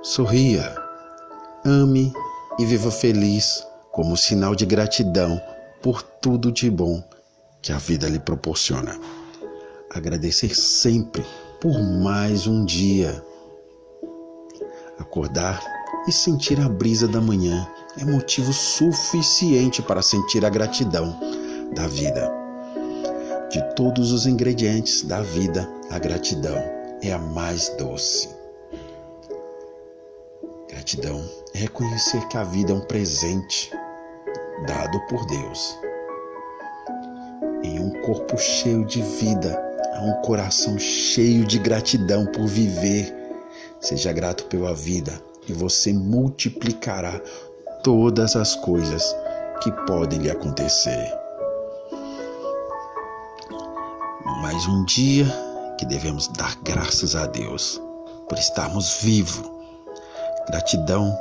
Sorria, ame e viva feliz como sinal de gratidão por tudo de bom que a vida lhe proporciona. Agradecer sempre por mais um dia. Acordar e sentir a brisa da manhã é motivo suficiente para sentir a gratidão da vida. De todos os ingredientes da vida, a gratidão é a mais doce. Gratidão é reconhecer que a vida é um presente dado por Deus. Em um corpo cheio de vida, há um coração cheio de gratidão por viver. Seja grato pela vida e você multiplicará todas as coisas que podem lhe acontecer. Mais um dia que devemos dar graças a Deus por estarmos vivos. Gratidão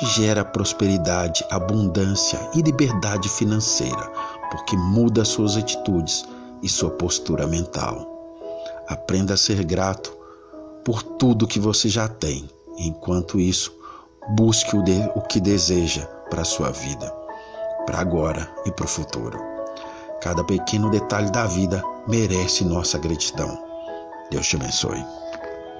gera prosperidade, abundância e liberdade financeira, porque muda suas atitudes e sua postura mental. Aprenda a ser grato por tudo que você já tem. Enquanto isso, busque o, de, o que deseja para a sua vida, para agora e para o futuro. Cada pequeno detalhe da vida merece nossa gratidão. Deus te abençoe.